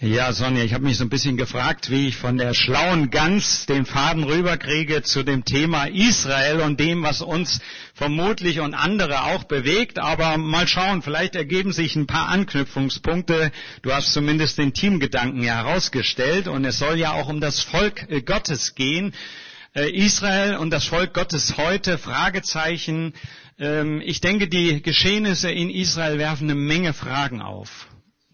Ja, Sonja, ich habe mich so ein bisschen gefragt, wie ich von der schlauen Gans den Faden rüberkriege zu dem Thema Israel und dem, was uns vermutlich und andere auch bewegt. Aber mal schauen, vielleicht ergeben sich ein paar Anknüpfungspunkte. Du hast zumindest den Teamgedanken ja herausgestellt und es soll ja auch um das Volk äh, Gottes gehen. Äh, Israel und das Volk Gottes heute, Fragezeichen. Ähm, ich denke, die Geschehnisse in Israel werfen eine Menge Fragen auf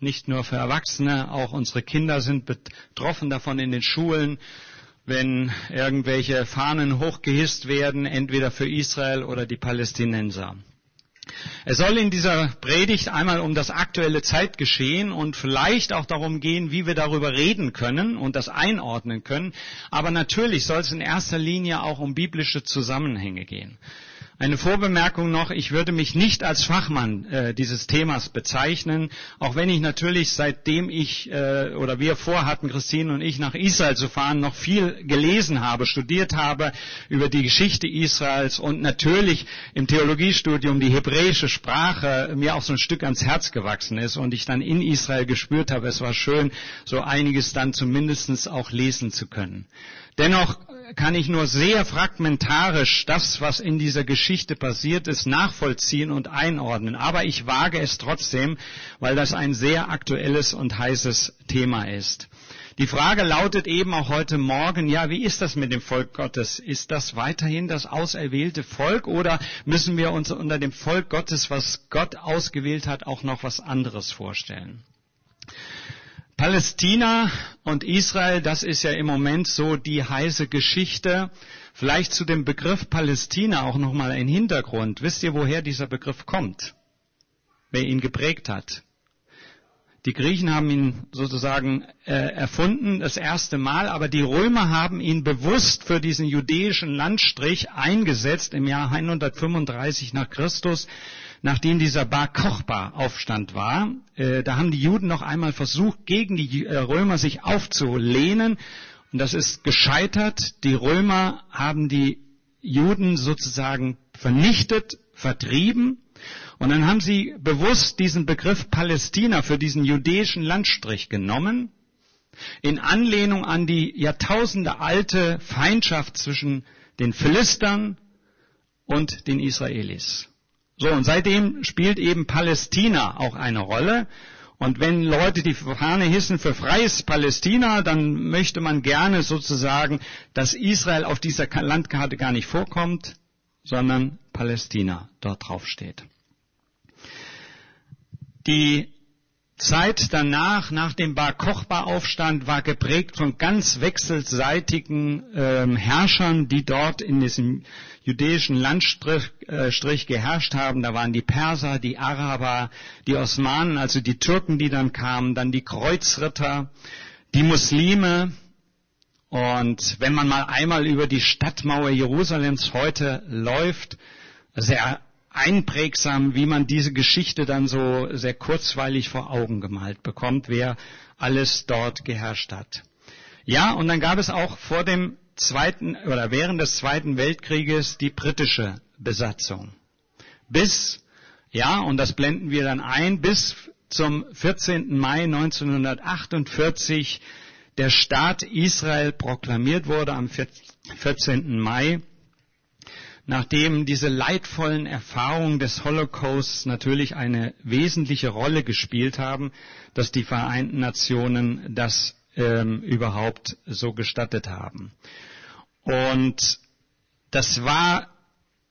nicht nur für Erwachsene, auch unsere Kinder sind betroffen davon in den Schulen, wenn irgendwelche Fahnen hochgehisst werden, entweder für Israel oder die Palästinenser. Es soll in dieser Predigt einmal um das aktuelle Zeitgeschehen und vielleicht auch darum gehen, wie wir darüber reden können und das einordnen können. Aber natürlich soll es in erster Linie auch um biblische Zusammenhänge gehen. Eine Vorbemerkung noch, ich würde mich nicht als Fachmann äh, dieses Themas bezeichnen, auch wenn ich natürlich seitdem ich äh, oder wir vorhatten, Christine und ich nach Israel zu fahren, noch viel gelesen habe, studiert habe über die Geschichte Israels und natürlich im Theologiestudium die hebräische Sprache mir auch so ein Stück ans Herz gewachsen ist und ich dann in Israel gespürt habe, es war schön, so einiges dann zumindest auch lesen zu können. Dennoch kann ich nur sehr fragmentarisch das, was in dieser Geschichte passiert ist, nachvollziehen und einordnen. Aber ich wage es trotzdem, weil das ein sehr aktuelles und heißes Thema ist. Die Frage lautet eben auch heute Morgen, ja, wie ist das mit dem Volk Gottes? Ist das weiterhin das auserwählte Volk oder müssen wir uns unter dem Volk Gottes, was Gott ausgewählt hat, auch noch was anderes vorstellen? Palästina und Israel, das ist ja im Moment so die heiße Geschichte. Vielleicht zu dem Begriff Palästina auch nochmal ein Hintergrund. Wisst ihr, woher dieser Begriff kommt? Wer ihn geprägt hat? Die Griechen haben ihn sozusagen äh, erfunden, das erste Mal, aber die Römer haben ihn bewusst für diesen judäischen Landstrich eingesetzt im Jahr 135 nach Christus nachdem dieser Bar Kochba Aufstand war, äh, da haben die Juden noch einmal versucht, gegen die äh, Römer sich aufzulehnen. Und das ist gescheitert. Die Römer haben die Juden sozusagen vernichtet, vertrieben. Und dann haben sie bewusst diesen Begriff Palästina für diesen jüdischen Landstrich genommen, in Anlehnung an die Jahrtausende alte Feindschaft zwischen den Philistern und den Israelis. So, und seitdem spielt eben Palästina auch eine Rolle. Und wenn Leute die Fahne hissen für freies Palästina, dann möchte man gerne sozusagen, dass Israel auf dieser Landkarte gar nicht vorkommt, sondern Palästina dort drauf steht. Die Zeit danach, nach dem Bar Kochba-Aufstand, war geprägt von ganz wechselseitigen ähm, Herrschern, die dort in diesem jüdischen Landstrich äh, geherrscht haben. Da waren die Perser, die Araber, die Osmanen, also die Türken, die dann kamen, dann die Kreuzritter, die Muslime. Und wenn man mal einmal über die Stadtmauer Jerusalems heute läuft, sehr einprägsam, wie man diese Geschichte dann so sehr kurzweilig vor Augen gemalt bekommt, wer alles dort geherrscht hat. Ja, und dann gab es auch vor dem zweiten oder während des Zweiten Weltkrieges die britische Besatzung. Bis, ja, und das blenden wir dann ein, bis zum 14. Mai 1948 der Staat Israel proklamiert wurde am 14. Mai nachdem diese leidvollen Erfahrungen des Holocausts natürlich eine wesentliche Rolle gespielt haben, dass die Vereinten Nationen das ähm, überhaupt so gestattet haben. Und das war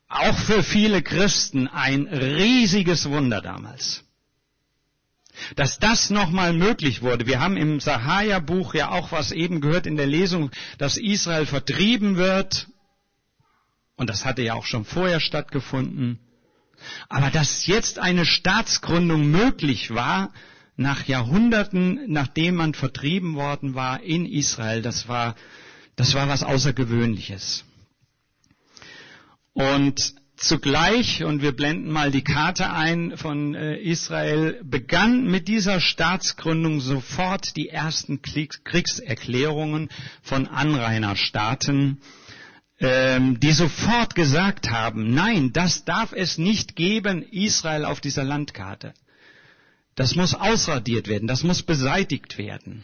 auch für viele Christen ein riesiges Wunder damals. Dass das nochmal möglich wurde. Wir haben im Sahaja-Buch ja auch was eben gehört in der Lesung, dass Israel vertrieben wird und das hatte ja auch schon vorher stattgefunden. Aber dass jetzt eine Staatsgründung möglich war, nach Jahrhunderten, nachdem man vertrieben worden war in Israel, das war, das war was Außergewöhnliches. Und zugleich, und wir blenden mal die Karte ein von äh, Israel, begann mit dieser Staatsgründung sofort die ersten Kriegserklärungen von Anrainerstaaten ähm, die sofort gesagt haben, nein, das darf es nicht geben, Israel auf dieser Landkarte. Das muss ausradiert werden, das muss beseitigt werden.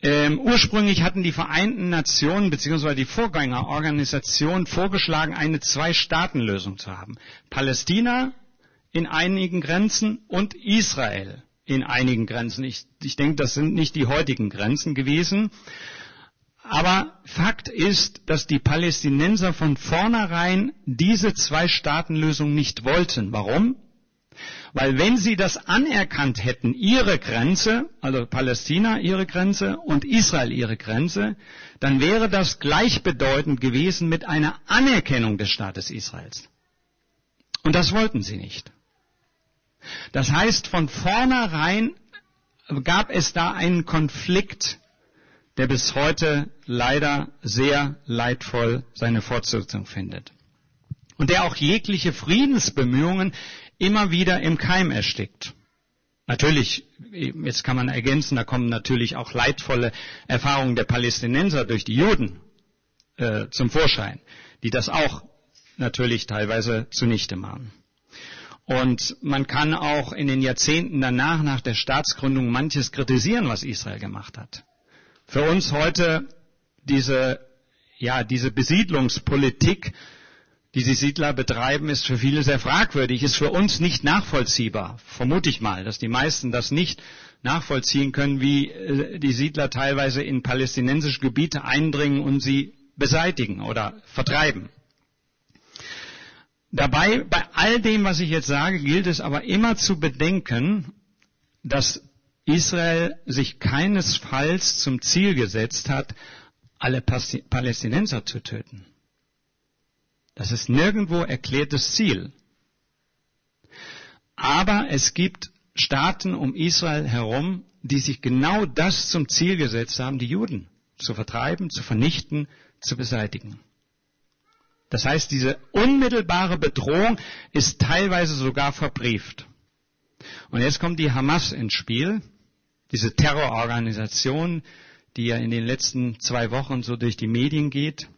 Ähm, ursprünglich hatten die Vereinten Nationen bzw. die Vorgängerorganisation vorgeschlagen, eine Zwei-Staaten-Lösung zu haben. Palästina in einigen Grenzen und Israel in einigen Grenzen. Ich, ich denke, das sind nicht die heutigen Grenzen gewesen. Aber Fakt ist, dass die Palästinenser von vornherein diese Zwei-Staaten-Lösung nicht wollten. Warum? Weil wenn sie das anerkannt hätten, ihre Grenze, also Palästina ihre Grenze und Israel ihre Grenze, dann wäre das gleichbedeutend gewesen mit einer Anerkennung des Staates Israels. Und das wollten sie nicht. Das heißt, von vornherein gab es da einen Konflikt, der bis heute leider sehr leidvoll seine Fortsetzung findet. Und der auch jegliche Friedensbemühungen immer wieder im Keim erstickt. Natürlich, jetzt kann man ergänzen, da kommen natürlich auch leidvolle Erfahrungen der Palästinenser durch die Juden äh, zum Vorschein, die das auch natürlich teilweise zunichte machen. Und man kann auch in den Jahrzehnten danach, nach der Staatsgründung, manches kritisieren, was Israel gemacht hat. Für uns heute diese, ja, diese Besiedlungspolitik, die die Siedler betreiben, ist für viele sehr fragwürdig, ist für uns nicht nachvollziehbar. Vermute ich mal, dass die meisten das nicht nachvollziehen können, wie äh, die Siedler teilweise in palästinensische Gebiete eindringen und sie beseitigen oder vertreiben. Dabei, bei all dem, was ich jetzt sage, gilt es aber immer zu bedenken, dass Israel sich keinesfalls zum Ziel gesetzt hat, alle Palästinenser zu töten. Das ist nirgendwo erklärtes Ziel. Aber es gibt Staaten um Israel herum, die sich genau das zum Ziel gesetzt haben, die Juden zu vertreiben, zu vernichten, zu beseitigen. Das heißt, diese unmittelbare Bedrohung ist teilweise sogar verbrieft. Und jetzt kommt die Hamas ins Spiel, diese Terrororganisation, die ja in den letzten zwei Wochen so durch die Medien geht,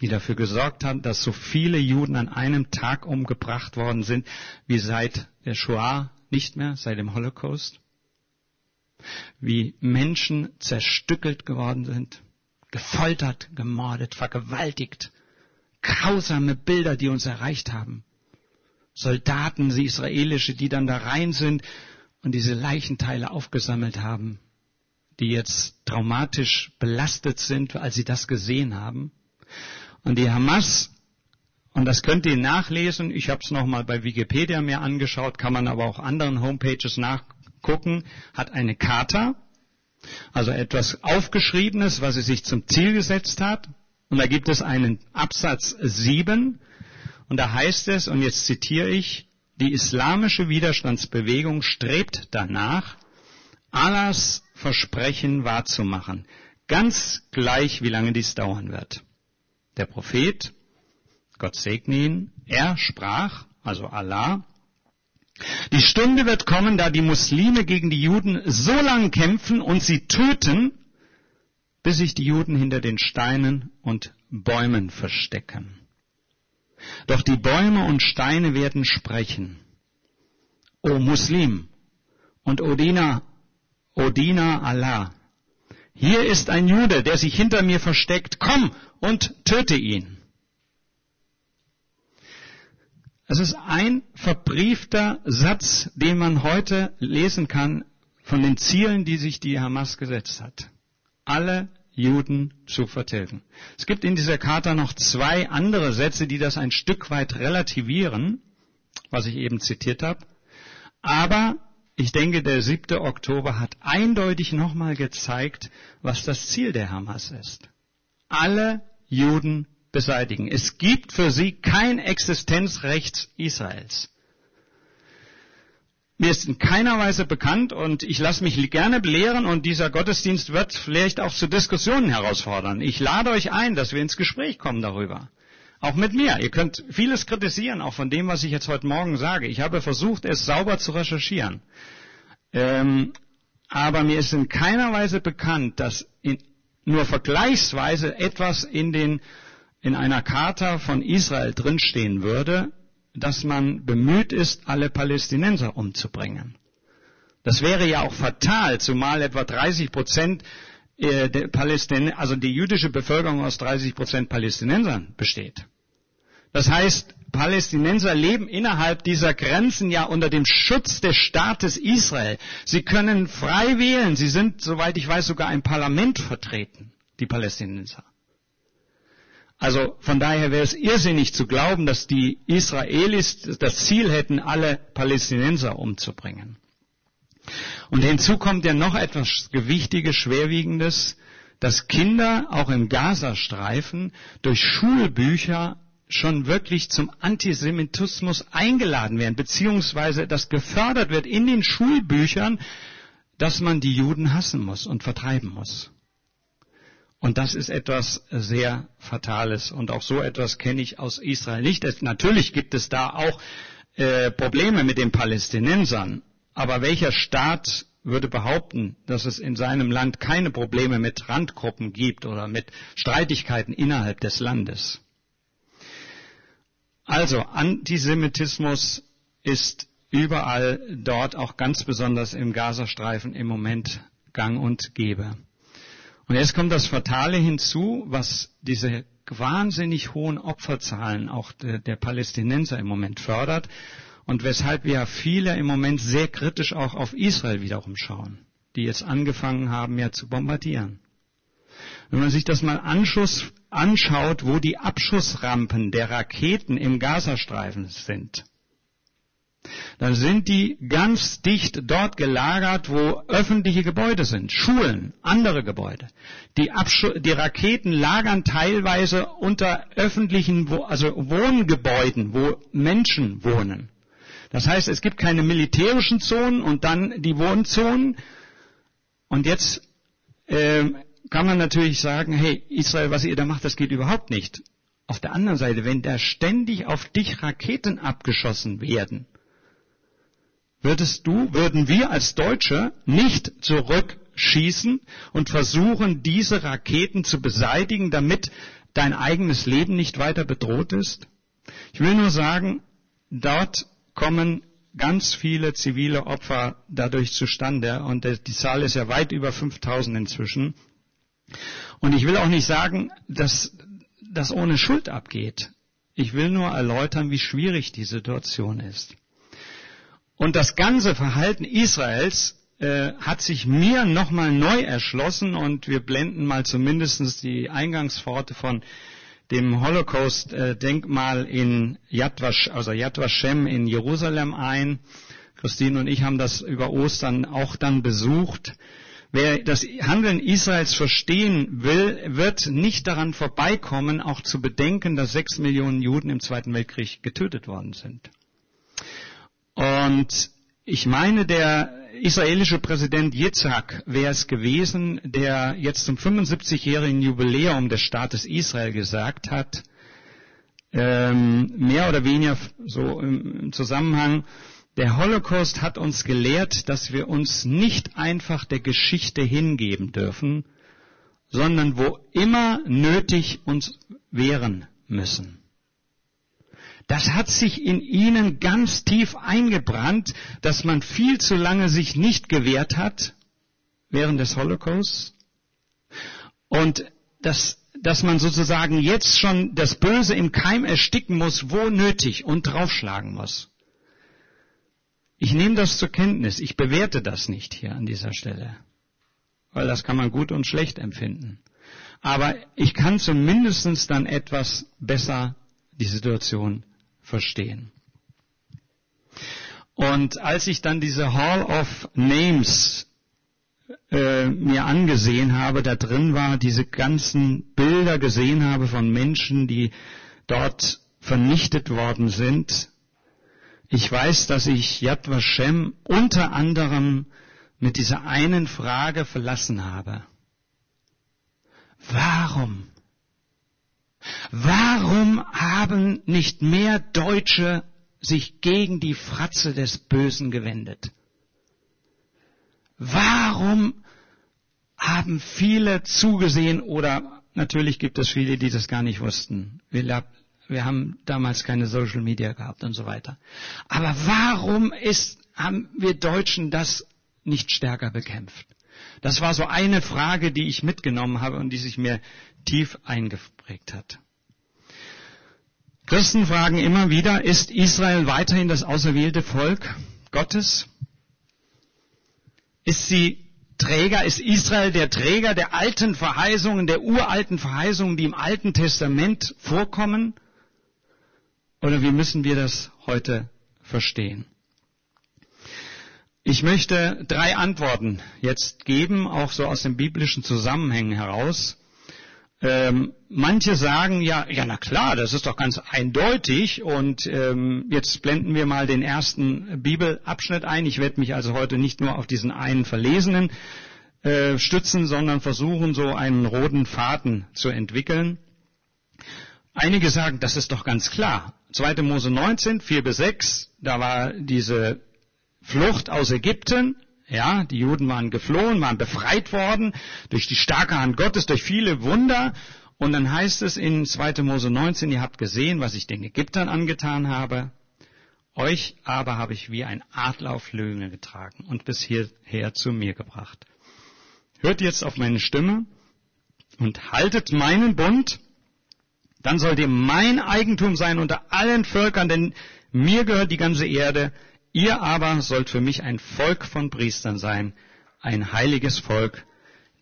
die dafür gesorgt hat, dass so viele Juden an einem Tag umgebracht worden sind, wie seit der Shoah nicht mehr, seit dem Holocaust. Wie Menschen zerstückelt geworden sind, gefoltert, gemordet, vergewaltigt grausame Bilder, die uns erreicht haben. Soldaten, sie israelische, die dann da rein sind und diese Leichenteile aufgesammelt haben, die jetzt traumatisch belastet sind, als sie das gesehen haben. Und die Hamas, und das könnt ihr nachlesen, ich habe es nochmal bei Wikipedia mir angeschaut, kann man aber auch anderen Homepages nachgucken, hat eine Charta, also etwas Aufgeschriebenes, was sie sich zum Ziel gesetzt hat, und da gibt es einen Absatz 7 und da heißt es, und jetzt zitiere ich, die islamische Widerstandsbewegung strebt danach, Allahs Versprechen wahrzumachen, ganz gleich, wie lange dies dauern wird. Der Prophet, Gott segne ihn, er sprach, also Allah, die Stunde wird kommen, da die Muslime gegen die Juden so lang kämpfen und sie töten, bis sich die Juden hinter den Steinen und Bäumen verstecken. Doch die Bäume und Steine werden sprechen. O Muslim und Odina, Odina Allah, hier ist ein Jude, der sich hinter mir versteckt, komm und töte ihn. Es ist ein verbriefter Satz, den man heute lesen kann von den Zielen, die sich die Hamas gesetzt hat alle Juden zu vertilgen. Es gibt in dieser Charta noch zwei andere Sätze, die das ein Stück weit relativieren, was ich eben zitiert habe. Aber ich denke, der 7. Oktober hat eindeutig nochmal gezeigt, was das Ziel der Hamas ist. Alle Juden beseitigen. Es gibt für sie kein Existenzrecht Israels. Mir ist in keiner Weise bekannt und ich lasse mich gerne belehren und dieser Gottesdienst wird vielleicht auch zu Diskussionen herausfordern. Ich lade euch ein, dass wir ins Gespräch kommen darüber. Auch mit mir. Ihr könnt vieles kritisieren, auch von dem, was ich jetzt heute Morgen sage. Ich habe versucht, es sauber zu recherchieren. Ähm, aber mir ist in keiner Weise bekannt, dass in, nur vergleichsweise etwas in, den, in einer Charta von Israel drinstehen würde, dass man bemüht ist, alle Palästinenser umzubringen. Das wäre ja auch fatal, zumal etwa 30 Prozent äh, der Palästin also die jüdische Bevölkerung aus 30 Prozent Palästinensern besteht. Das heißt, Palästinenser leben innerhalb dieser Grenzen ja unter dem Schutz des Staates Israel. Sie können frei wählen. Sie sind, soweit ich weiß, sogar im Parlament vertreten, die Palästinenser. Also von daher wäre es irrsinnig zu glauben, dass die Israelis das Ziel hätten, alle Palästinenser umzubringen. Und hinzu kommt ja noch etwas Gewichtiges, Schwerwiegendes, dass Kinder auch im Gazastreifen durch Schulbücher schon wirklich zum Antisemitismus eingeladen werden, beziehungsweise das gefördert wird in den Schulbüchern, dass man die Juden hassen muss und vertreiben muss. Und das ist etwas sehr Fatales. Und auch so etwas kenne ich aus Israel nicht. Es, natürlich gibt es da auch äh, Probleme mit den Palästinensern. Aber welcher Staat würde behaupten, dass es in seinem Land keine Probleme mit Randgruppen gibt oder mit Streitigkeiten innerhalb des Landes? Also Antisemitismus ist überall dort, auch ganz besonders im Gazastreifen im Moment gang und gäbe. Und jetzt kommt das Fatale hinzu, was diese wahnsinnig hohen Opferzahlen auch der, der Palästinenser im Moment fördert und weshalb wir viele im Moment sehr kritisch auch auf Israel wiederum schauen, die jetzt angefangen haben, ja zu bombardieren. Wenn man sich das mal anschaut, wo die Abschussrampen der Raketen im Gazastreifen sind, dann sind die ganz dicht dort gelagert, wo öffentliche Gebäude sind, Schulen, andere Gebäude. Die, Abschu die Raketen lagern teilweise unter öffentlichen, also Wohngebäuden, wo Menschen wohnen. Das heißt, es gibt keine militärischen Zonen und dann die Wohnzonen. Und jetzt äh, kann man natürlich sagen, hey, Israel, was ihr da macht, das geht überhaupt nicht. Auf der anderen Seite, wenn da ständig auf dich Raketen abgeschossen werden, würdest du, würden wir als Deutsche nicht zurückschießen und versuchen, diese Raketen zu beseitigen, damit dein eigenes Leben nicht weiter bedroht ist? Ich will nur sagen, dort kommen ganz viele zivile Opfer dadurch zustande und die Zahl ist ja weit über 5000 inzwischen. Und ich will auch nicht sagen, dass das ohne Schuld abgeht. Ich will nur erläutern, wie schwierig die Situation ist. Und das ganze Verhalten Israels äh, hat sich mir nochmal neu erschlossen und wir blenden mal zumindest die Eingangspforte von dem Holocaust-Denkmal in Yad Vashem, also Yad Vashem in Jerusalem ein. Christine und ich haben das über Ostern auch dann besucht. Wer das Handeln Israels verstehen will, wird nicht daran vorbeikommen, auch zu bedenken, dass sechs Millionen Juden im Zweiten Weltkrieg getötet worden sind. Und ich meine, der israelische Präsident Yitzhak wäre es gewesen, der jetzt zum 75-jährigen Jubiläum des Staates Israel gesagt hat, ähm, mehr oder weniger so im Zusammenhang, der Holocaust hat uns gelehrt, dass wir uns nicht einfach der Geschichte hingeben dürfen, sondern wo immer nötig uns wehren müssen. Das hat sich in ihnen ganz tief eingebrannt, dass man viel zu lange sich nicht gewehrt hat während des Holocausts und dass, dass man sozusagen jetzt schon das Böse im Keim ersticken muss, wo nötig und draufschlagen muss. Ich nehme das zur Kenntnis. Ich bewerte das nicht hier an dieser Stelle, weil das kann man gut und schlecht empfinden. Aber ich kann zumindest dann etwas besser die Situation verstehen. Und als ich dann diese Hall of Names äh, mir angesehen habe, da drin war, diese ganzen Bilder gesehen habe von Menschen, die dort vernichtet worden sind, ich weiß, dass ich Yad Vashem unter anderem mit dieser einen Frage verlassen habe. Warum Warum haben nicht mehr Deutsche sich gegen die Fratze des Bösen gewendet? Warum haben viele zugesehen oder natürlich gibt es viele, die das gar nicht wussten. Wir, Wir haben damals keine Social Media gehabt und so weiter. Aber warum ist, haben wir Deutschen das nicht stärker bekämpft? Das war so eine Frage, die ich mitgenommen habe und die sich mir tief eingeprägt hat. Christen fragen immer wieder, ist Israel weiterhin das auserwählte Volk Gottes? Ist sie Träger, ist Israel der Träger der alten Verheißungen, der uralten Verheißungen, die im Alten Testament vorkommen? Oder wie müssen wir das heute verstehen? Ich möchte drei Antworten jetzt geben, auch so aus den biblischen Zusammenhängen heraus. Ähm, manche sagen ja, ja na klar, das ist doch ganz eindeutig und ähm, jetzt blenden wir mal den ersten Bibelabschnitt ein. Ich werde mich also heute nicht nur auf diesen einen verlesenen äh, stützen, sondern versuchen so einen roten Faden zu entwickeln. Einige sagen, das ist doch ganz klar. 2. Mose 19, 4 bis 6, da war diese Flucht aus Ägypten, ja, die Juden waren geflohen, waren befreit worden durch die starke Hand Gottes, durch viele Wunder. Und dann heißt es in 2. Mose 19, ihr habt gesehen, was ich den Ägyptern angetan habe. Euch aber habe ich wie ein Adler auf Löhne getragen und bis hierher zu mir gebracht. Hört jetzt auf meine Stimme und haltet meinen Bund, dann sollt ihr mein Eigentum sein unter allen Völkern, denn mir gehört die ganze Erde. Ihr aber sollt für mich ein Volk von Priestern sein, ein heiliges Volk.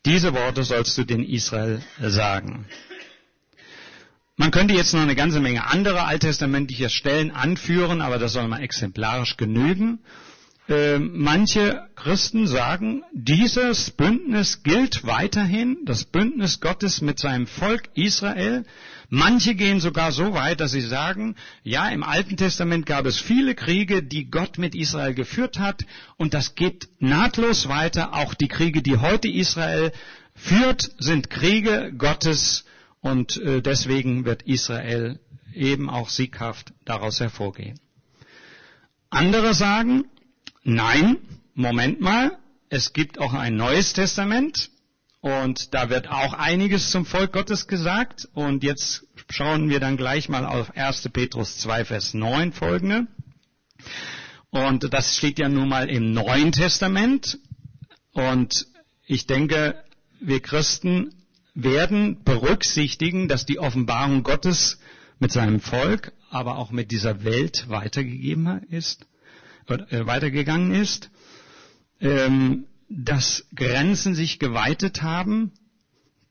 Diese Worte sollst du den Israel sagen. Man könnte jetzt noch eine ganze Menge andere alttestamentliche Stellen anführen, aber das soll mal exemplarisch genügen. Ähm, manche Christen sagen, dieses Bündnis gilt weiterhin, das Bündnis Gottes mit seinem Volk Israel. Manche gehen sogar so weit, dass sie sagen, ja, im Alten Testament gab es viele Kriege, die Gott mit Israel geführt hat, und das geht nahtlos weiter. Auch die Kriege, die heute Israel führt, sind Kriege Gottes, und äh, deswegen wird Israel eben auch sieghaft daraus hervorgehen. Andere sagen, Nein, Moment mal, es gibt auch ein neues Testament und da wird auch einiges zum Volk Gottes gesagt und jetzt schauen wir dann gleich mal auf 1. Petrus 2, Vers 9 folgende. Und das steht ja nun mal im Neuen Testament und ich denke, wir Christen werden berücksichtigen, dass die Offenbarung Gottes mit seinem Volk, aber auch mit dieser Welt weitergegeben ist weitergegangen ist, ähm, dass Grenzen sich geweitet haben.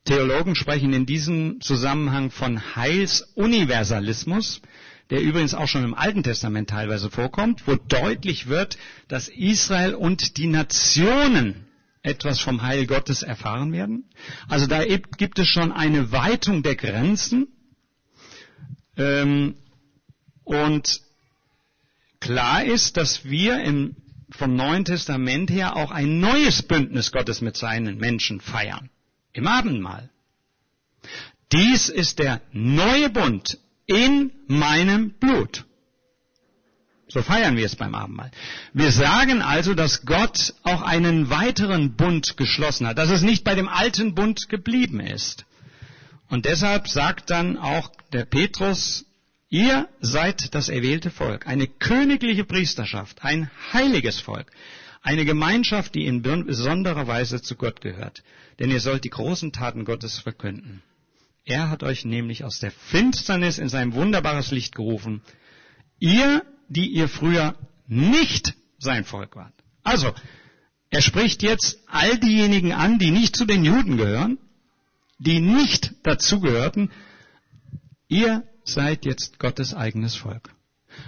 Theologen sprechen in diesem Zusammenhang von Heilsuniversalismus, der übrigens auch schon im Alten Testament teilweise vorkommt, wo deutlich wird, dass Israel und die Nationen etwas vom Heil Gottes erfahren werden. Also da gibt es schon eine Weitung der Grenzen. Ähm, und Klar ist, dass wir im, vom Neuen Testament her auch ein neues Bündnis Gottes mit seinen Menschen feiern. Im Abendmahl. Dies ist der neue Bund in meinem Blut. So feiern wir es beim Abendmahl. Wir sagen also, dass Gott auch einen weiteren Bund geschlossen hat, dass es nicht bei dem alten Bund geblieben ist. Und deshalb sagt dann auch der Petrus Ihr seid das erwählte Volk, eine königliche Priesterschaft, ein heiliges Volk, eine Gemeinschaft, die in besonderer Weise zu Gott gehört. Denn ihr sollt die großen Taten Gottes verkünden. Er hat euch nämlich aus der Finsternis in sein wunderbares Licht gerufen. Ihr, die ihr früher nicht sein Volk wart. Also, er spricht jetzt all diejenigen an, die nicht zu den Juden gehören, die nicht dazugehörten. Ihr seid jetzt Gottes eigenes Volk.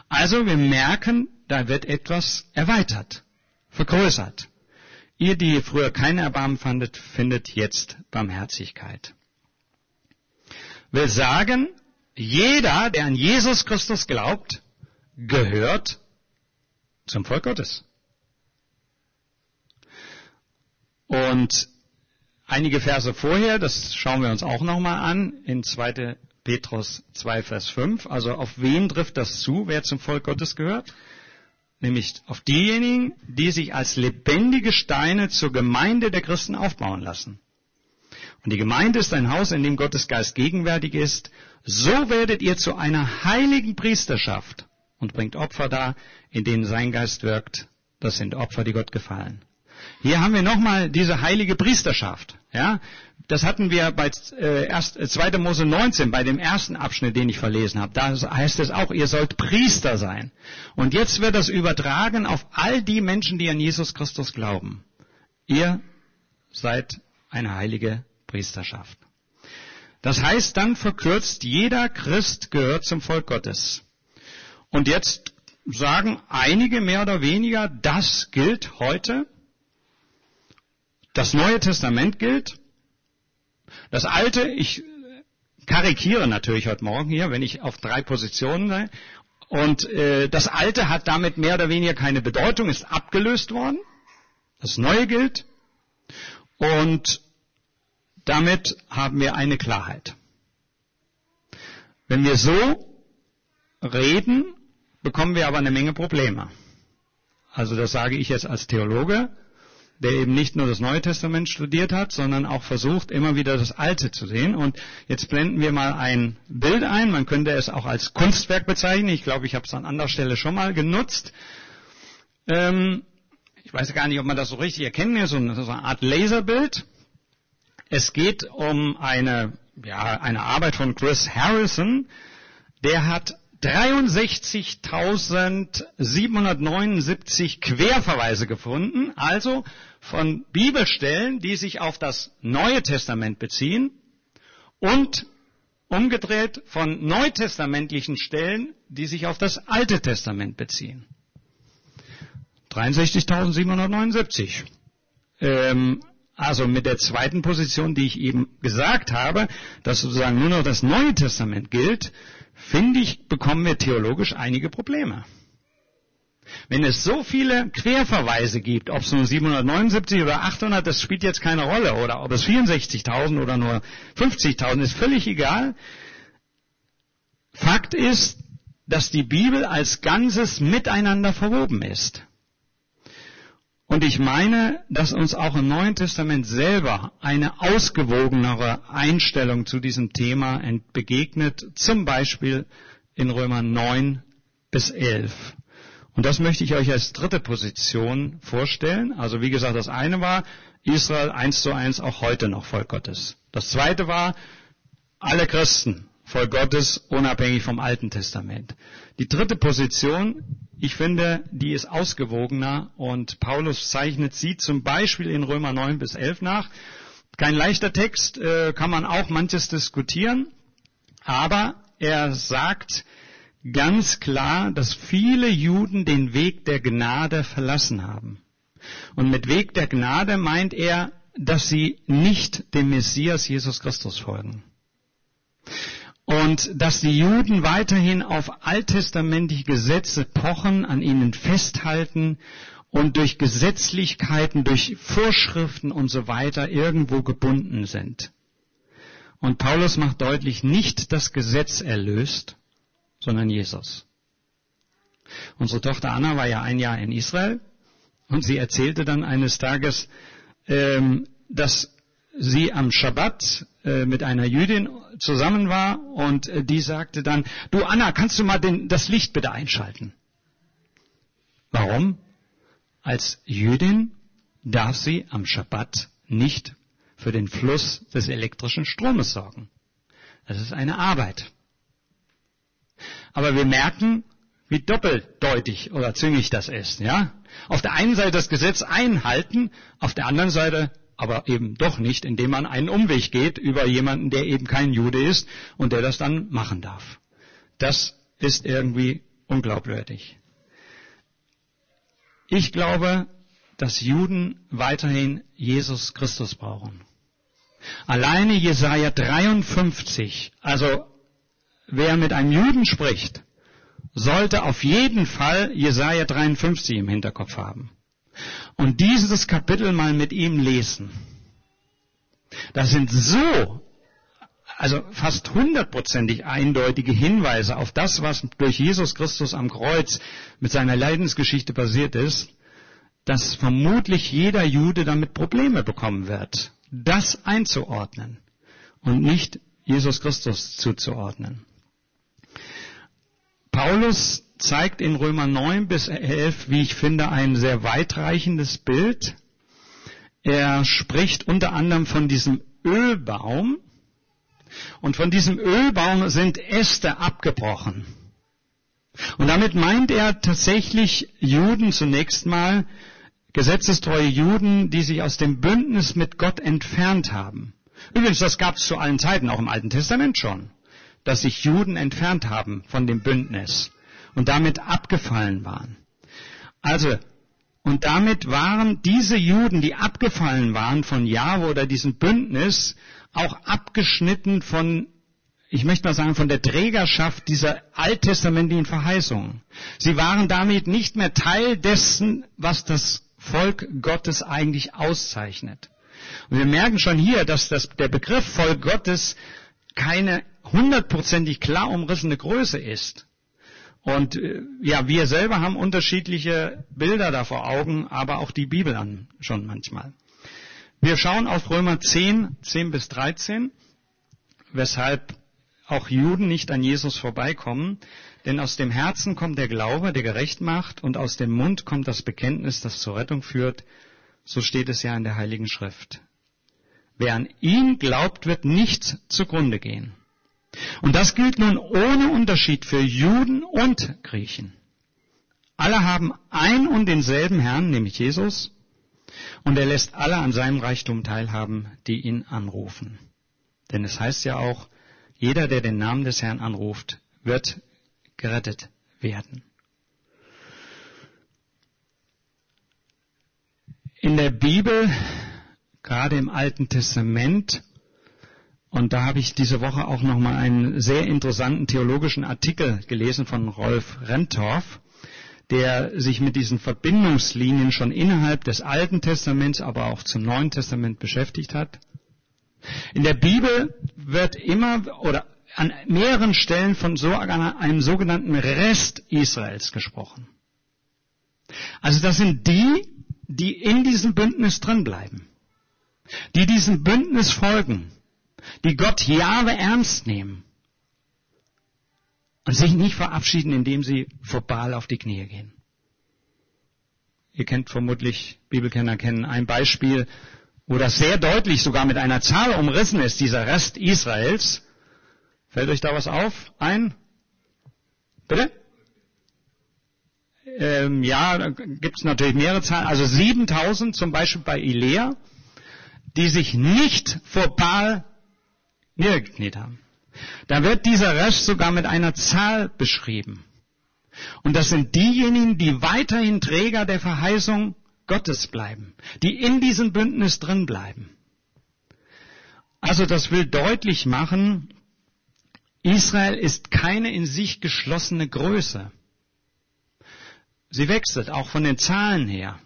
Also wir merken, da wird etwas erweitert, vergrößert. Ihr, die früher kein Erbarmen fandet, findet jetzt Barmherzigkeit. Will sagen, jeder, der an Jesus Christus glaubt, gehört zum Volk Gottes. Und einige Verse vorher, das schauen wir uns auch nochmal an, in 2. Petrus 2, Vers 5. Also auf wen trifft das zu, wer zum Volk Gottes gehört? Nämlich auf diejenigen, die sich als lebendige Steine zur Gemeinde der Christen aufbauen lassen. Und die Gemeinde ist ein Haus, in dem Gottes Geist gegenwärtig ist. So werdet ihr zu einer heiligen Priesterschaft und bringt Opfer dar, in denen sein Geist wirkt. Das sind Opfer, die Gott gefallen. Hier haben wir nochmal diese heilige Priesterschaft. Ja, das hatten wir bei äh, erst, 2. Äh, Mose 19, bei dem ersten Abschnitt, den ich verlesen habe. Da heißt es auch, ihr sollt Priester sein. Und jetzt wird das übertragen auf all die Menschen, die an Jesus Christus glauben. Ihr seid eine heilige Priesterschaft. Das heißt dann verkürzt, jeder Christ gehört zum Volk Gottes. Und jetzt sagen einige mehr oder weniger, das gilt heute. Das Neue Testament gilt. Das Alte, ich karikiere natürlich heute Morgen hier, wenn ich auf drei Positionen sei. Und äh, das Alte hat damit mehr oder weniger keine Bedeutung, ist abgelöst worden. Das Neue gilt. Und damit haben wir eine Klarheit. Wenn wir so reden, bekommen wir aber eine Menge Probleme. Also das sage ich jetzt als Theologe der eben nicht nur das Neue Testament studiert hat, sondern auch versucht, immer wieder das Alte zu sehen. Und jetzt blenden wir mal ein Bild ein. Man könnte es auch als Kunstwerk bezeichnen. Ich glaube, ich habe es an anderer Stelle schon mal genutzt. Ähm, ich weiß gar nicht, ob man das so richtig erkennen kann. So eine, Art Laserbild. Es geht um eine, ja, eine Arbeit von Chris Harrison. Der hat 63.779 Querverweise gefunden, also von Bibelstellen, die sich auf das Neue Testament beziehen und umgedreht von neutestamentlichen Stellen, die sich auf das Alte Testament beziehen. 63.779. Ähm, also mit der zweiten Position, die ich eben gesagt habe, dass sozusagen nur noch das Neue Testament gilt, finde ich, bekommen wir theologisch einige Probleme. Wenn es so viele Querverweise gibt, ob es nur 779 oder 800, das spielt jetzt keine Rolle, oder ob es 64.000 oder nur 50.000, ist völlig egal. Fakt ist, dass die Bibel als Ganzes miteinander verwoben ist. Und ich meine, dass uns auch im Neuen Testament selber eine ausgewogenere Einstellung zu diesem Thema begegnet, zum Beispiel in Römer 9 bis 11. Und das möchte ich euch als dritte Position vorstellen. Also wie gesagt, das eine war Israel eins zu eins auch heute noch Volk Gottes. Das zweite war alle Christen Volk Gottes unabhängig vom Alten Testament. Die dritte Position ich finde, die ist ausgewogener und Paulus zeichnet sie zum Beispiel in Römer 9 bis 11 nach. Kein leichter Text, äh, kann man auch manches diskutieren, aber er sagt ganz klar, dass viele Juden den Weg der Gnade verlassen haben. Und mit Weg der Gnade meint er, dass sie nicht dem Messias Jesus Christus folgen und dass die Juden weiterhin auf alttestamentliche Gesetze pochen, an ihnen festhalten und durch Gesetzlichkeiten, durch Vorschriften und so weiter irgendwo gebunden sind. Und Paulus macht deutlich, nicht das Gesetz erlöst, sondern Jesus. Unsere Tochter Anna war ja ein Jahr in Israel und sie erzählte dann eines Tages, ähm, dass sie am Schabbat äh, mit einer Jüdin zusammen war und äh, die sagte dann, du Anna, kannst du mal den, das Licht bitte einschalten? Warum? Als Jüdin darf sie am Schabbat nicht für den Fluss des elektrischen Stromes sorgen. Das ist eine Arbeit. Aber wir merken, wie doppeldeutig oder züngig das ist, ja? Auf der einen Seite das Gesetz einhalten, auf der anderen Seite aber eben doch nicht, indem man einen Umweg geht über jemanden, der eben kein Jude ist und der das dann machen darf. Das ist irgendwie unglaubwürdig. Ich glaube, dass Juden weiterhin Jesus Christus brauchen. Alleine Jesaja 53, also wer mit einem Juden spricht, sollte auf jeden Fall Jesaja 53 im Hinterkopf haben und dieses Kapitel mal mit ihm lesen. Das sind so, also fast hundertprozentig eindeutige Hinweise auf das, was durch Jesus Christus am Kreuz mit seiner Leidensgeschichte passiert ist, dass vermutlich jeder Jude damit Probleme bekommen wird. das einzuordnen und nicht Jesus Christus zuzuordnen. Paulus zeigt in Römer 9 bis 11, wie ich finde, ein sehr weitreichendes Bild. Er spricht unter anderem von diesem Ölbaum und von diesem Ölbaum sind Äste abgebrochen. Und damit meint er tatsächlich Juden zunächst mal, gesetzestreue Juden, die sich aus dem Bündnis mit Gott entfernt haben. Übrigens, das gab es zu allen Zeiten, auch im Alten Testament schon, dass sich Juden entfernt haben von dem Bündnis und damit abgefallen waren. Also, und damit waren diese Juden, die abgefallen waren von Jahwe oder diesem Bündnis, auch abgeschnitten von ich möchte mal sagen, von der Trägerschaft dieser alttestamentlichen Verheißungen. Sie waren damit nicht mehr Teil dessen, was das Volk Gottes eigentlich auszeichnet. Und wir merken schon hier, dass das, der Begriff Volk Gottes keine hundertprozentig klar umrissene Größe ist. Und äh, ja, wir selber haben unterschiedliche Bilder da vor Augen, aber auch die Bibel an schon manchmal. Wir schauen auf Römer 10, 10 bis 13, weshalb auch Juden nicht an Jesus vorbeikommen, denn aus dem Herzen kommt der Glaube, der gerecht macht, und aus dem Mund kommt das Bekenntnis, das zur Rettung führt. So steht es ja in der Heiligen Schrift. Wer an ihn glaubt, wird nichts zugrunde gehen. Und das gilt nun ohne Unterschied für Juden und Griechen. Alle haben ein und denselben Herrn, nämlich Jesus, und er lässt alle an seinem Reichtum teilhaben, die ihn anrufen. Denn es heißt ja auch, jeder, der den Namen des Herrn anruft, wird gerettet werden. In der Bibel, gerade im Alten Testament, und da habe ich diese Woche auch nochmal einen sehr interessanten theologischen Artikel gelesen von Rolf Rentorf, der sich mit diesen Verbindungslinien schon innerhalb des Alten Testaments, aber auch zum Neuen Testament beschäftigt hat. In der Bibel wird immer oder an mehreren Stellen von so einem sogenannten Rest Israels gesprochen. Also das sind die, die in diesem Bündnis drin bleiben, die diesem Bündnis folgen, die Gott Jahwe ernst nehmen und sich nicht verabschieden, indem sie vor Baal auf die Knie gehen. Ihr kennt vermutlich, Bibelkenner kennen ein Beispiel, wo das sehr deutlich sogar mit einer Zahl umrissen ist, dieser Rest Israels. Fällt euch da was auf? Ein? Bitte? Ähm, ja, da gibt es natürlich mehrere Zahlen. Also 7000 zum Beispiel bei Ilea, die sich nicht vor Baal niedergekniet haben. Da wird dieser Rest sogar mit einer Zahl beschrieben. Und das sind diejenigen, die weiterhin Träger der Verheißung Gottes bleiben, die in diesem Bündnis drin bleiben. Also das will deutlich machen, Israel ist keine in sich geschlossene Größe. Sie wechselt auch von den Zahlen her.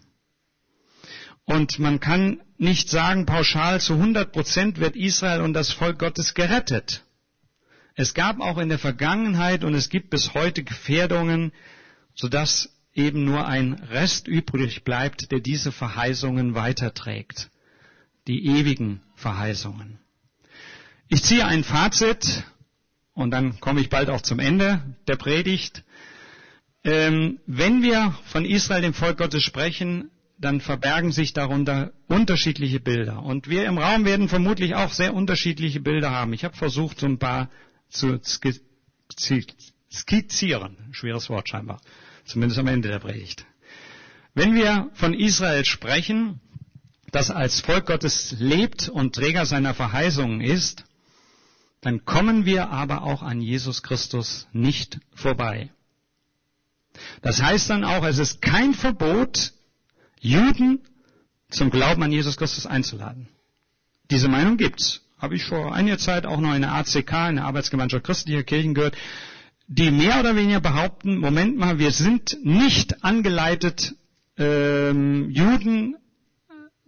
Und man kann nicht sagen, pauschal zu 100 Prozent wird Israel und das Volk Gottes gerettet. Es gab auch in der Vergangenheit und es gibt bis heute Gefährdungen, sodass eben nur ein Rest übrig bleibt, der diese Verheißungen weiterträgt. Die ewigen Verheißungen. Ich ziehe ein Fazit und dann komme ich bald auch zum Ende der Predigt. Ähm, wenn wir von Israel, dem Volk Gottes, sprechen, dann verbergen sich darunter unterschiedliche Bilder. Und wir im Raum werden vermutlich auch sehr unterschiedliche Bilder haben. Ich habe versucht, so ein paar zu skizzieren. Schweres Wort scheinbar. Zumindest am Ende der Predigt. Wenn wir von Israel sprechen, das als Volk Gottes lebt und Träger seiner Verheißungen ist, dann kommen wir aber auch an Jesus Christus nicht vorbei. Das heißt dann auch, es ist kein Verbot, Juden zum Glauben an Jesus Christus einzuladen. Diese Meinung gibt's. Habe ich vor einiger Zeit auch noch in der ACK, in der Arbeitsgemeinschaft christlicher Kirchen gehört die mehr oder weniger behaupten, Moment mal, wir sind nicht angeleitet, ähm, Juden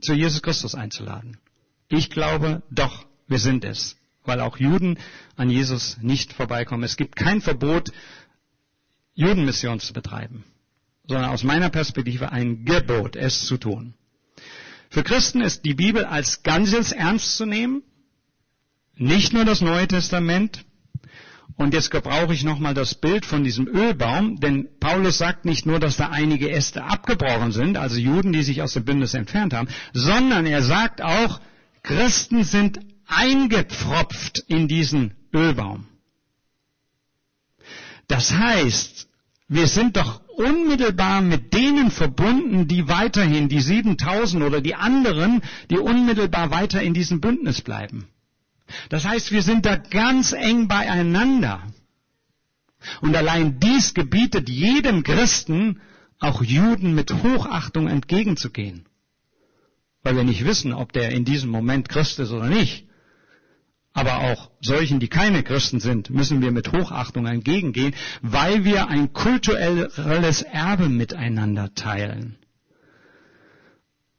zu Jesus Christus einzuladen. Ich glaube, doch, wir sind es, weil auch Juden an Jesus nicht vorbeikommen. Es gibt kein Verbot, Judenmission zu betreiben, sondern aus meiner Perspektive ein Gebot, es zu tun. Für Christen ist die Bibel als Ganzes ernst zu nehmen, nicht nur das Neue Testament. Und jetzt gebrauche ich nochmal das Bild von diesem Ölbaum, denn Paulus sagt nicht nur, dass da einige Äste abgebrochen sind, also Juden, die sich aus dem Bündnis entfernt haben, sondern er sagt auch, Christen sind eingepfropft in diesen Ölbaum. Das heißt, wir sind doch unmittelbar mit denen verbunden, die weiterhin, die 7000 oder die anderen, die unmittelbar weiter in diesem Bündnis bleiben. Das heißt, wir sind da ganz eng beieinander. Und allein dies gebietet jedem Christen, auch Juden mit Hochachtung entgegenzugehen. Weil wir nicht wissen, ob der in diesem Moment Christ ist oder nicht. Aber auch solchen, die keine Christen sind, müssen wir mit Hochachtung entgegengehen, weil wir ein kulturelles Erbe miteinander teilen.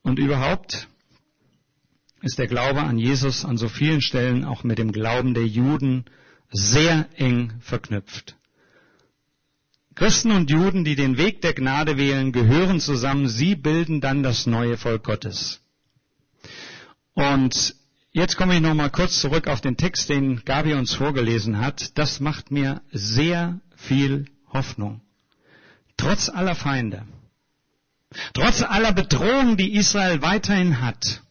Und überhaupt ist der Glaube an Jesus an so vielen Stellen auch mit dem Glauben der Juden sehr eng verknüpft. Christen und Juden, die den Weg der Gnade wählen, gehören zusammen. Sie bilden dann das neue Volk Gottes. Und jetzt komme ich nochmal kurz zurück auf den Text, den Gabi uns vorgelesen hat. Das macht mir sehr viel Hoffnung. Trotz aller Feinde, trotz aller Bedrohungen, die Israel weiterhin hat,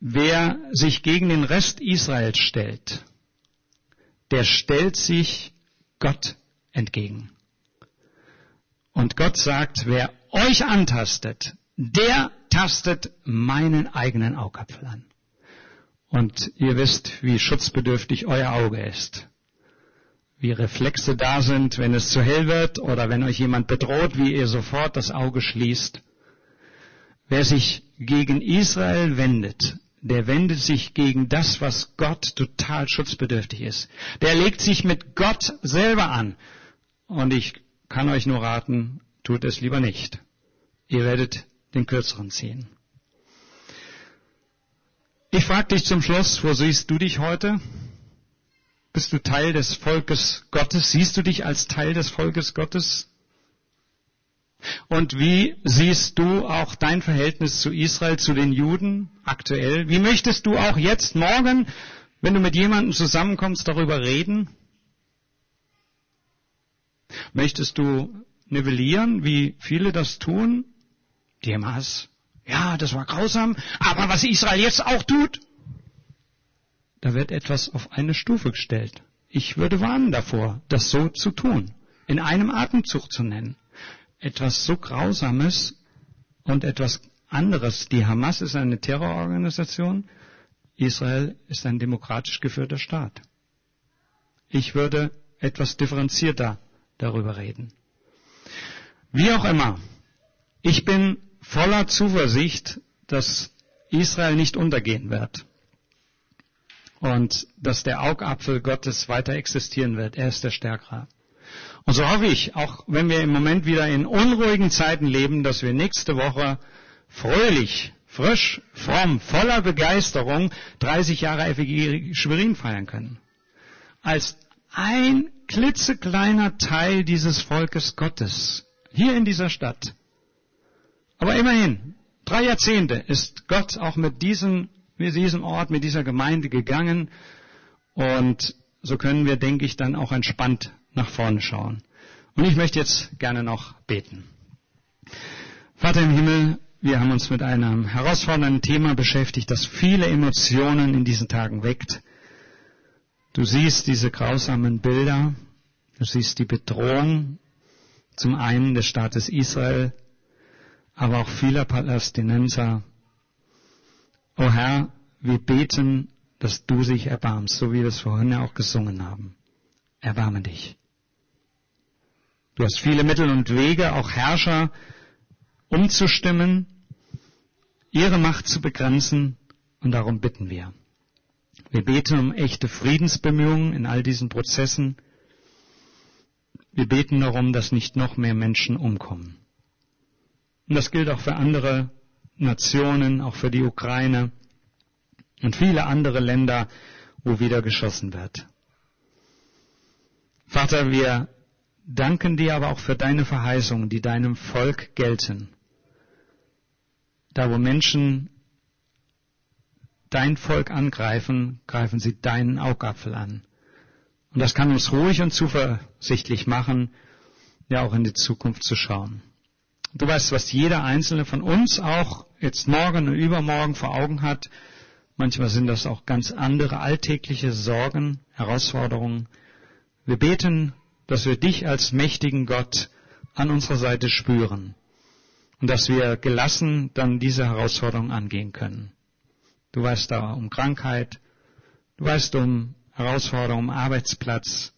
Wer sich gegen den Rest Israels stellt, der stellt sich Gott entgegen. Und Gott sagt, wer euch antastet, der tastet meinen eigenen Augapfel an. Und ihr wisst, wie schutzbedürftig euer Auge ist. Wie Reflexe da sind, wenn es zu hell wird oder wenn euch jemand bedroht, wie ihr sofort das Auge schließt. Wer sich gegen Israel wendet, der wendet sich gegen das, was Gott total schutzbedürftig ist. Der legt sich mit Gott selber an. Und ich kann euch nur raten, tut es lieber nicht. Ihr werdet den kürzeren ziehen. Ich frage dich zum Schluss, wo siehst du dich heute? Bist du Teil des Volkes Gottes? Siehst du dich als Teil des Volkes Gottes? Und wie siehst du auch dein Verhältnis zu Israel, zu den Juden aktuell? Wie möchtest du auch jetzt, morgen, wenn du mit jemandem zusammenkommst, darüber reden? Möchtest du nivellieren, wie viele das tun? Die Hamas. Ja, das war grausam, aber was Israel jetzt auch tut, da wird etwas auf eine Stufe gestellt. Ich würde warnen davor, das so zu tun, in einem Atemzug zu nennen etwas so Grausames und etwas anderes. Die Hamas ist eine Terrororganisation, Israel ist ein demokratisch geführter Staat. Ich würde etwas differenzierter darüber reden. Wie auch immer, ich bin voller Zuversicht, dass Israel nicht untergehen wird und dass der Augapfel Gottes weiter existieren wird. Er ist der Stärkere. Und so hoffe ich, auch wenn wir im Moment wieder in unruhigen Zeiten leben, dass wir nächste Woche fröhlich, frisch, fromm, voller Begeisterung 30 Jahre FEG Schwerin feiern können. Als ein klitzekleiner Teil dieses Volkes Gottes. Hier in dieser Stadt. Aber immerhin, drei Jahrzehnte ist Gott auch mit diesem, mit diesem Ort, mit dieser Gemeinde gegangen. Und so können wir, denke ich, dann auch entspannt nach vorne schauen. Und ich möchte jetzt gerne noch beten. Vater im Himmel, wir haben uns mit einem herausfordernden Thema beschäftigt, das viele Emotionen in diesen Tagen weckt. Du siehst diese grausamen Bilder, du siehst die Bedrohung zum einen des Staates Israel, aber auch vieler Palästinenser. O Herr, wir beten, dass du dich erbarmst, so wie wir es vorhin ja auch gesungen haben. Erbarme dich. Du hast viele Mittel und Wege, auch Herrscher umzustimmen, ihre Macht zu begrenzen, und darum bitten wir. Wir beten um echte Friedensbemühungen in all diesen Prozessen. Wir beten darum, dass nicht noch mehr Menschen umkommen. Und das gilt auch für andere Nationen, auch für die Ukraine und viele andere Länder, wo wieder geschossen wird. Vater, wir danken dir aber auch für deine Verheißungen, die deinem Volk gelten. Da wo Menschen dein Volk angreifen, greifen sie deinen Augapfel an. Und das kann uns ruhig und zuversichtlich machen, ja auch in die Zukunft zu schauen. Du weißt, was jeder einzelne von uns auch jetzt morgen und übermorgen vor Augen hat. Manchmal sind das auch ganz andere alltägliche Sorgen, Herausforderungen. Wir beten, dass wir dich als mächtigen Gott an unserer Seite spüren und dass wir gelassen dann diese Herausforderung angehen können. Du weißt da um Krankheit, du weißt um Herausforderungen, um Arbeitsplatz,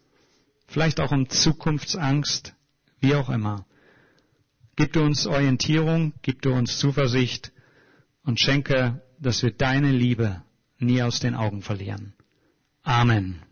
vielleicht auch um Zukunftsangst, wie auch immer. Gib du uns Orientierung, gib du uns Zuversicht und schenke, dass wir deine Liebe nie aus den Augen verlieren. Amen.